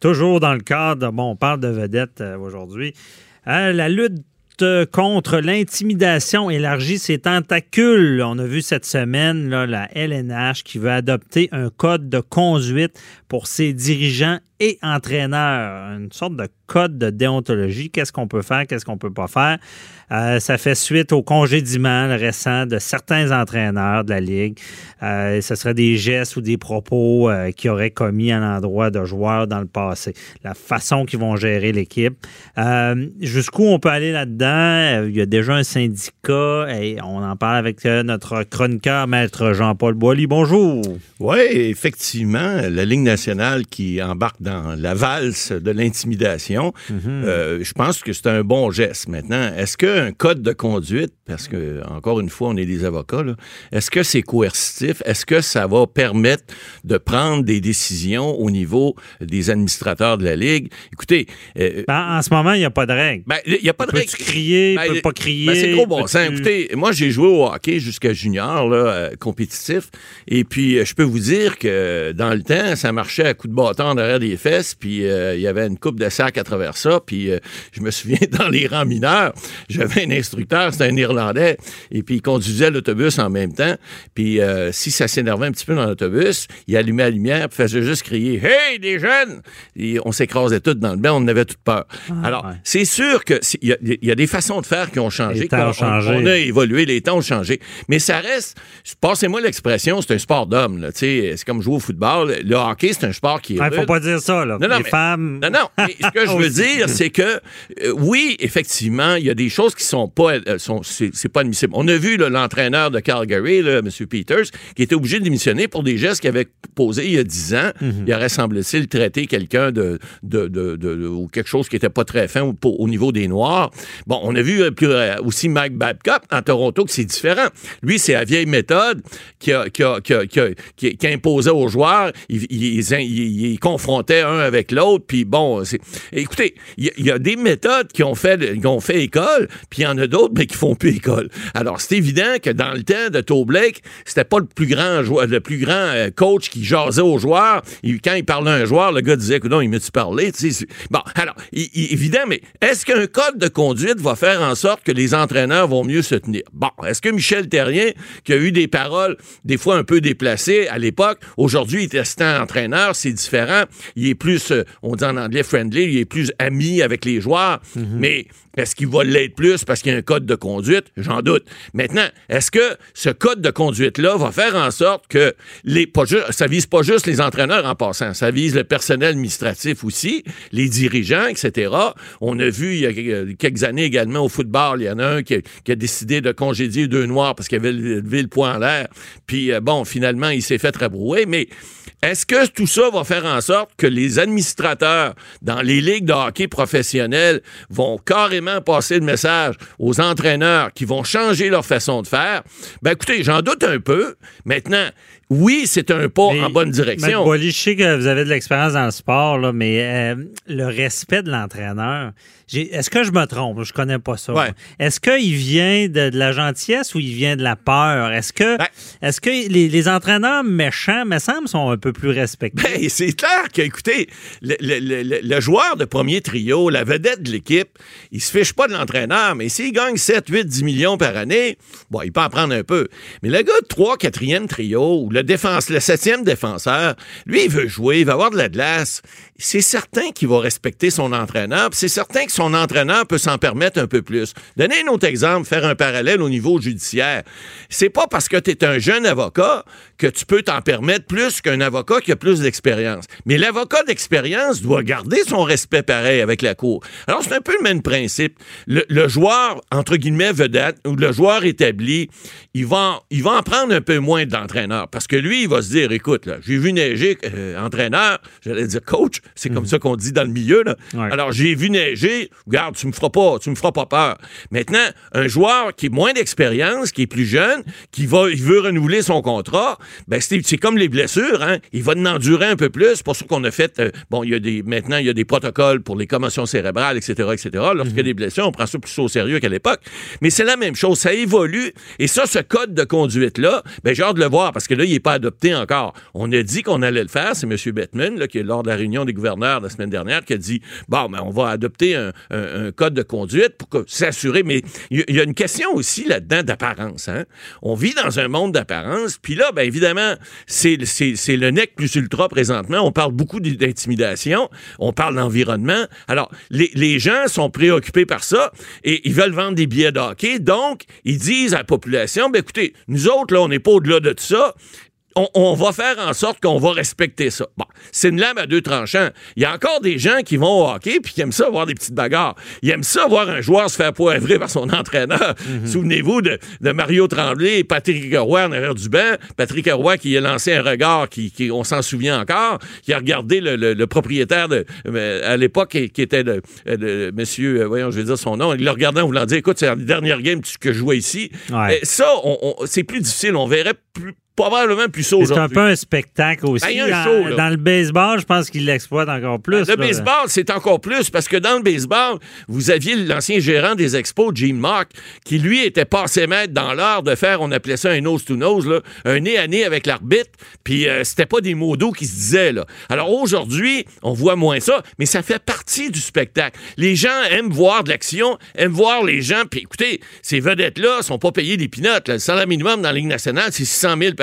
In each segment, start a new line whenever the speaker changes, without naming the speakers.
Toujours dans le cadre, bon, on parle de vedettes euh, aujourd'hui. Euh, la lutte contre l'intimidation élargit ses tentacules. On a vu cette semaine la LNH qui veut adopter un code de conduite pour ses dirigeants et entraîneurs. Une sorte de code de déontologie. Qu'est-ce qu'on peut faire, qu'est-ce qu'on peut pas faire? Euh, ça fait suite au congédiement récent de certains entraîneurs de la Ligue. Euh, ce serait des gestes ou des propos euh, qui auraient commis à l'endroit de joueurs dans le passé. La façon qu'ils vont gérer l'équipe. Jusqu'où on peut aller là-dedans? Il y a déjà un syndicat et on en parle avec notre chroniqueur, maître Jean-Paul Boilly. Bonjour.
Oui, effectivement, la Ligue nationale qui embarque dans la valse de l'intimidation, mhm. je pense que c'est un bon geste. Maintenant, est-ce que un code de conduite, parce que, encore une fois, on est des avocats, est-ce que c'est coercitif? Est-ce que ça va permettre de prendre des décisions au niveau des administrateurs de la Ligue? Écoutez.
Euh, ben, en ce moment, il n'y a pas de règle.
Ben, il n'y a pas de règle.
Peux-tu crier? Ben, peux pas crier?
Ben, c'est trop bon sens. Écoutez, moi, j'ai joué au hockey jusqu'à junior, là, euh, compétitif. Et puis, euh, je peux vous dire que dans le temps, ça marchait à coups de bâton derrière des fesses. Puis, il y avait une coupe de sac à travers ça. Puis, je me souviens, dans les rangs mineurs, j'avais un instructeur, c'était un Irlandais, et puis il conduisait l'autobus en même temps. Puis euh, si ça s'énervait un petit peu dans l'autobus, il allumait la lumière, puis faisait juste crier Hey, des jeunes! Et on s'écrasait tous dans le bain, on avait toute peur. Ah, Alors, c'est sûr qu'il y, y, a des façons de faire qui ont changé.
Les temps ont changé.
On, a évolué, les temps ont changé. Mais ça reste, passez-moi l'expression, c'est un sport d'homme. C'est comme jouer au football. Le hockey, c'est un sport qui est.
Il ne faut pas dire ça. Là. Non, non, les femmes.
Non, non. ce que je veux dire, c'est que, euh, oui, effectivement, il y a des choses qui sont pas, euh, sont, c'est, pas admissible. On a vu l'entraîneur de Calgary, là, M. Peters, qui était obligé de démissionner pour des gestes qu'il avait posés il y a 10 ans. Mhm. Il aurait, semble-t-il, traité quelqu'un de, de, de, ou quelque chose qui était pas très fin au, au niveau des Noirs. Bon, on a vu euh, aussi Mike Babcock en Toronto que c'est différent. Lui, c'est la vieille méthode qui, a, qui, a, qui, a, qui, qui imposait aux joueurs. Il, il, un avec l'autre. Puis bon, écoutez, il y, a des méthodes qui ont fait, qui ont fait école puis il y en a d'autres, mais qui font plus école. Alors, c'est évident que dans le temps de Toe Blake, c'était pas le plus grand joueur, le plus grand euh, coach qui jasait aux joueurs. quand il parlait à un joueur, le gars disait, non, il m'a-tu parlé? Bon, alors, évident, mais est-ce qu'un code de conduite va faire en sorte que les entraîneurs vont mieux se tenir? Bon, est-ce que Michel Terrien, qui a eu des paroles des fois un peu déplacées à l'époque, aujourd'hui, il est assistant entraîneur, c'est différent. Il est plus, euh, on dit en anglais friendly, il est plus ami avec les joueurs. Mm-hmm. Mais est-ce qu'il va l'être plus parce qu'il y a un code de conduite? J'en doute. Maintenant, est-ce que ce code de conduite-là va faire en sorte que les, pas ça vise pas juste les entraîneurs en passant, ça vise le personnel administratif aussi, les dirigeants, etc. On a vu il y a quelques années également au football, il y en a un qui a, décidé de congédier deux noirs parce qu'il avait levé le poing en l'air. Puis euh, bon, finalement, il s'est fait rabrouer. Mais est-ce que tout ça va faire en sorte que les administrateurs dans les ligues de hockey professionnelles vont carrément passer le message aux entraîneurs qui vont changer leur façon de faire? Ben écoutez, j'en doute un peu. Maintenant, oui, c'est un pas en bonne direction.
je sais que vous avez de l'expérience dans le sport, là, mais euh, le respect de l'entraîneur, est-ce que je me trompe? Je connais pas ça. Est-ce qu'il vient de, la gentillesse ou il vient de la peur? Est-ce que, est que les, entraîneurs méchants, me semble, sont un peu plus respectés?
Ben, c'est clair que, écoutez, le, joueur de premier trio, la vedette de l'équipe, il se fiche pas de l'entraîneur, mais s'il gagne 7, 8, 10 millions par année, bon, il peut en prendre un peu. Mais le gars de 3, 4e trio, ou le, défense, le 7e défenseur, lui, il veut jouer, il va avoir de la glace. C'est certain qu'il va respecter son entraîneur, c'est certain que son entraîneur peut s'en permettre un peu plus. Donner un autre exemple, faire un parallèle au niveau judiciaire. C'est pas parce que tu es un jeune avocat que tu peux t'en permettre plus qu'un avocat qui a plus d'expérience. Mais l'avocat d'expérience doit garder son respect pareil avec la cour. Alors, c'est un peu le même principe. Le, joueur, entre guillemets, vedette, ou le joueur établi, il va, il va en prendre un peu moins de l'entraîneur. Parce que lui, il va se dire, écoute, là, j'ai vu neiger, euh, entraîneur, j'allais dire coach, c'est comme mhm. ça qu'on dit dans le milieu, là. Alors, j'ai vu neiger, regarde, tu me feras pas, tu me feras pas peur. Maintenant, un joueur qui a moins d'expérience, qui est plus jeune, qui va, il veut renouveler son contrat, ben c'est comme les blessures, hein. Il va en endurer un peu plus. C'est pour ça qu'on a fait, euh, bon, il y a des, maintenant, il y a des protocoles pour les commotions cérébrales, etc., etc. Lorsqu'il y a mhm. des blessures, on prend ça plus au sérieux qu'à l'époque. Mais c'est la même chose. Ça évolue. Et ça, ce code de conduite-là, ben, j'ai hâte de le voir parce que là, il est pas adopté encore. On a dit qu'on allait le faire. C'est M. Bettman, là, qui est lors de la réunion des gouverneurs la semaine dernière, qui a dit bon, ben, on va adopter un, code de conduite pour s'assurer. Mais il y, a une question aussi là-dedans d'apparence. Hein? On vit dans un monde d'apparence. Puis là, ben, évidemment, c'est le nec plus ultra présentement. On parle beaucoup d'intimidation. On parle d'environnement. Alors, les, gens sont préoccupés par ça et ils veulent vendre des billets de. Donc, ils disent à la population, ben écoutez, nous autres, là, on n'est pas au-delà de tout ça on, va faire en sorte qu'on va respecter ça. Bon, c'est une lame à deux tranchants. Il y a encore des gens qui vont au hockey puis qui aiment ça voir des petites bagarres. Ils aiment ça voir un joueur se faire poivrer par son entraîneur. Mhm. Souvenez-vous de, Mario Tremblay et Patrick Roy en arrière du banc. Patrick Roy qui a lancé un regard qui, on s'en souvient encore, qui a regardé le, propriétaire de, euh, à l'époque qui, était de, monsieur, euh, voyons, je vais dire son nom, il le regardait en voulant dire, écoute, c'est la dernière game que je jouais ici. ça, c'est plus difficile. On verrait plus probablement plus ça
C'est un peu un spectacle aussi. Ben, dans le baseball, je pense qu'il l'exploite encore plus.
le baseball, c'est encore plus parce que dans le baseball, vous aviez l'ancien gérant des expos, Gene Mock, qui lui était passé maître dans l'art de faire, on appelait ça un nose-to-nose, un nez à nez avec l'arbitre, puis euh, c'était pas des mots d'eau qui se disaient. Là. Alors aujourd'hui, on voit moins ça, mais ça fait partie du spectacle. Les gens aiment voir de l'action, aiment voir les gens, puis écoutez, ces vedettes-là sont pas payées des pinottes. Le salaire minimum dans la Ligue nationale, c'est 600 000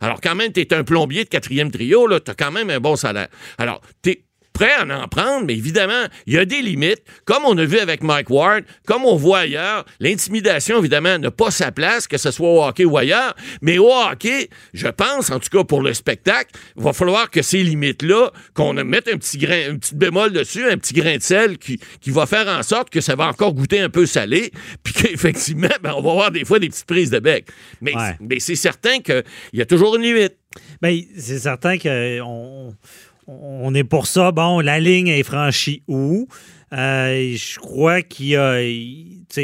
Alors, quand même, tu es un plombier de quatrième trio, tu as quand même un bon salaire. Alors, tu prêt à en prendre, mais évidemment, il y a des limites. Comme on a vu avec Mike Ward, comme on voit ailleurs, l'intimidation, évidemment, n'a pas sa place, que ce soit au hockey ou ailleurs. Mais au hockey, je pense, en tout cas pour le spectacle, il va falloir que ces limites-là, qu'on mette un petit grain, un petit bémol dessus, un petit grain de sel qui, qui va faire en sorte que ça va encore goûter un peu salé, puis qu'effectivement, ben, on va avoir des fois des petites prises de bec. Mais, mais c'est certain qu'il y a toujours une limite.
Bien, c'est certain qu'on on est pour ça. Bon, la ligne est franchie où? Euh, je crois qu'il y a,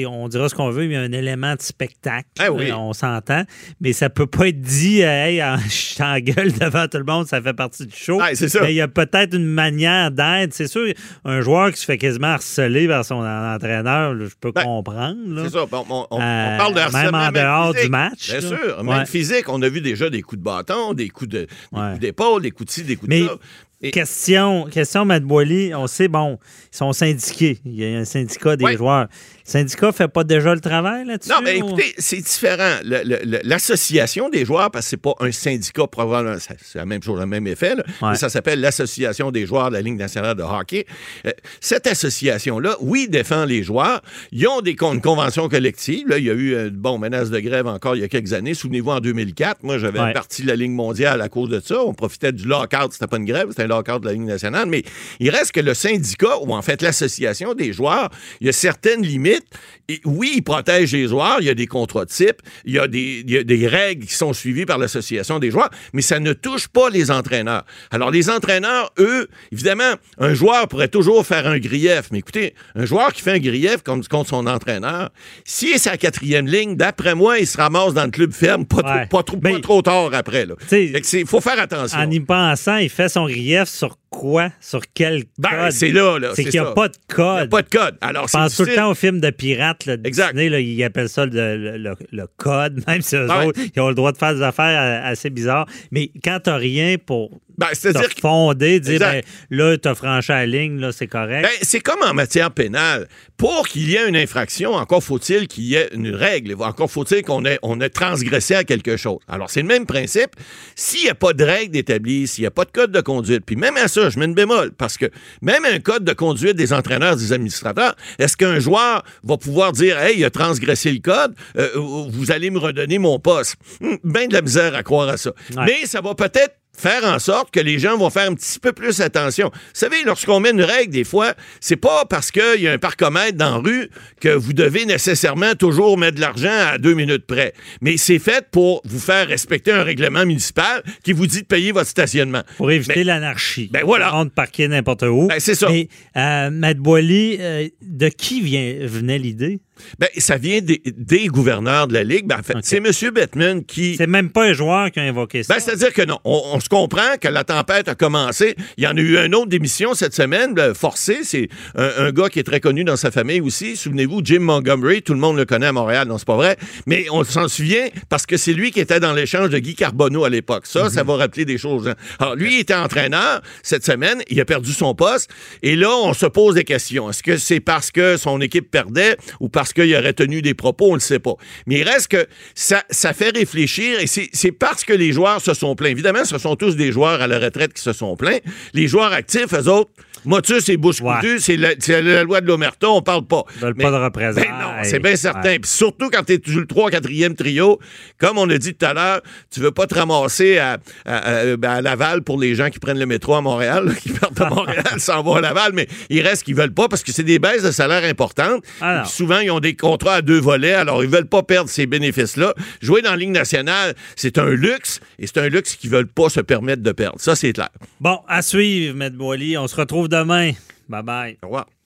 on dira ce qu'on veut, mais il y a un élément de spectacle.
Ah oui.
on s'entend. Mais ça peut pas être dit, euh, hey, je t'engueule devant tout le monde, ça fait partie du show.
Ah, ça.
Mais il y a peut-être une manière d'être. C'est sûr, un joueur qui se fait quasiment harceler par son entraîneur, je peux ben, comprendre.
C'est ça. on, on, euh, parle de harcèlement.
Même en dehors du match.
Bien sûr. Même physique, on a vu déjà des coups de bâton, des coups d'épaule, des, coups de ci, des coups de ça.
Question, question, Matt Boily. On sait, bon, ils sont syndiqués. Il y a un syndicat des joueurs. Le syndicat ne fait pas déjà le travail là-dessus?
Non, mais écoutez, c'est différent. L'association des joueurs, parce que c'est pas un syndicat, probablement, c'est la même chose, le même effet, mais ça s'appelle l'Association des joueurs de la Ligue nationale de hockey. Euh, cette association-là, oui, défend les joueurs. Ils ont des une convention collective. Là, il y a eu, une bon, menace de grève encore il y a quelques années. Souvenez-vous, en 2004, moi, j'avais ouais. parti de la Ligue mondiale à cause de ça. On profitait du lockout. C'était pas une grève, c'était un lockout de la Ligue nationale. Mais il reste que le syndicat, ou en fait l'association des joueurs, il y a certaines limites oui, il protège les joueurs, il y a des contrats types, il y a des, des règles qui sont suivies par l'association des joueurs, mais ça ne touche pas les entraîneurs. Alors, les entraîneurs, eux, évidemment, un joueur pourrait toujours faire un grief, mais écoutez, un joueur qui fait un grief contre, contre son entraîneur, si est sa quatrième ligne, d'après moi, il se ramasse dans le club ferme pas, trop, pas, trop, pas trop tard après. Il faut faire attention.
En y pensant, il fait son grief sur quoi? Sur quel
ben,
code?
c'est là,
C'est qu'il n'y a pas de code. Il n'y a
pas de code. Alors,
Je pense tout le temps au film de pirates. Là, exact. Disney, là, ils appellent ça le, le, code, même si eux autres, ils ont le droit de faire des affaires assez bizarres. Mais quand tu n'as rien pour ben, te fonder, dire ben, là, tu as franchi la ligne, là, c'est correct.
Ben, c'est comme en matière pénale. Pour qu'il y ait une infraction, encore faut-il qu'il y ait une règle. Encore faut-il qu'on ait, on ait transgressé à quelque chose. Alors, c'est le même principe. S'il n'y a pas de règle établie, s'il n'y a pas de code de conduite, puis même à ça, je mets une bémol, parce que même un code de conduite des entraîneurs, des administrateurs, est-ce qu'un joueur va pouvoir dire, hey, il a transgressé le code, euh, vous allez me redonner mon poste? Hum, ben de la misère à croire à ça. Mais ça va peut-être faire en sorte que les gens vont faire un petit peu plus attention. Vous savez, lorsqu'on met une règle, des fois, c'est pas parce qu'il y a un parcomètre dans la rue que vous devez nécessairement toujours mettre de l'argent à deux minutes près. Mais c'est fait pour vous faire respecter un règlement municipal qui vous dit de payer votre stationnement.
Pour éviter l'anarchie.
Ben voilà.
On parquer n'importe où.
Ben, c'est ça.
Mais, euh, Matt Boily, euh, de qui vient, venait l'idée?
Ben, ça vient des, des gouverneurs de la Ligue. Ben, en fait, c'est M. Bettman qui...
C'est même pas un joueur qui a invoqué ça.
Ben, c'est-à-dire que non. On, on se comprend que la tempête a commencé. Il y en a eu un autre d'émission cette semaine, ben, forcé. C'est un, un gars qui est très connu dans sa famille aussi. Souvenez-vous, Jim Montgomery. Tout le monde le connaît à Montréal. Non, c'est pas vrai. Mais on s'en souvient parce que c'est lui qui était dans l'échange de Guy Carbonneau à l'époque. Ça, ça va rappeler des choses. hein. Alors, lui, il était entraîneur cette semaine. Il a perdu son poste. Et là, on se pose des questions. Est-ce que c'est parce que son équipe perdait ou parce qu'il aurait tenu des propos? On ne le sait pas. Mais il reste que ça, ça fait réfléchir et c'est parce que les joueurs se sont plaints. Évidemment, ce sont tous des joueurs à la retraite qui se sont plaints. Les joueurs actifs, eux autres, motus et bouche
Ouais.
c'est la, c'est la loi de l'Omerta, on parle pas.
Ils veulent
Mais-
pas de représailles.
ben non, c'est bien certain. Puis surtout quand tu es le 3 4e trio, comme on a dit tout à l'heure, tu veux pas te ramasser à, à- à- ben, à Laval pour les gens qui prennent le métro à Montréal, là, qui partent à Montréal s'en vont à Laval, mais il reste qu'ils veulent pas parce que c'est des baisses de salaire importantes.
Ah
souvent, ils ont des contrats à deux volets, alors ils veulent pas perdre ces bénéfices-là. Jouer dans la Ligue nationale, c'est un luxe, et c'est un luxe qu'ils veulent pas se permettre de perdre. Ça, c'est clair.
Bon, à suivre, Maître Boily. On se retrouve demain. Bye bye.
Au revoir.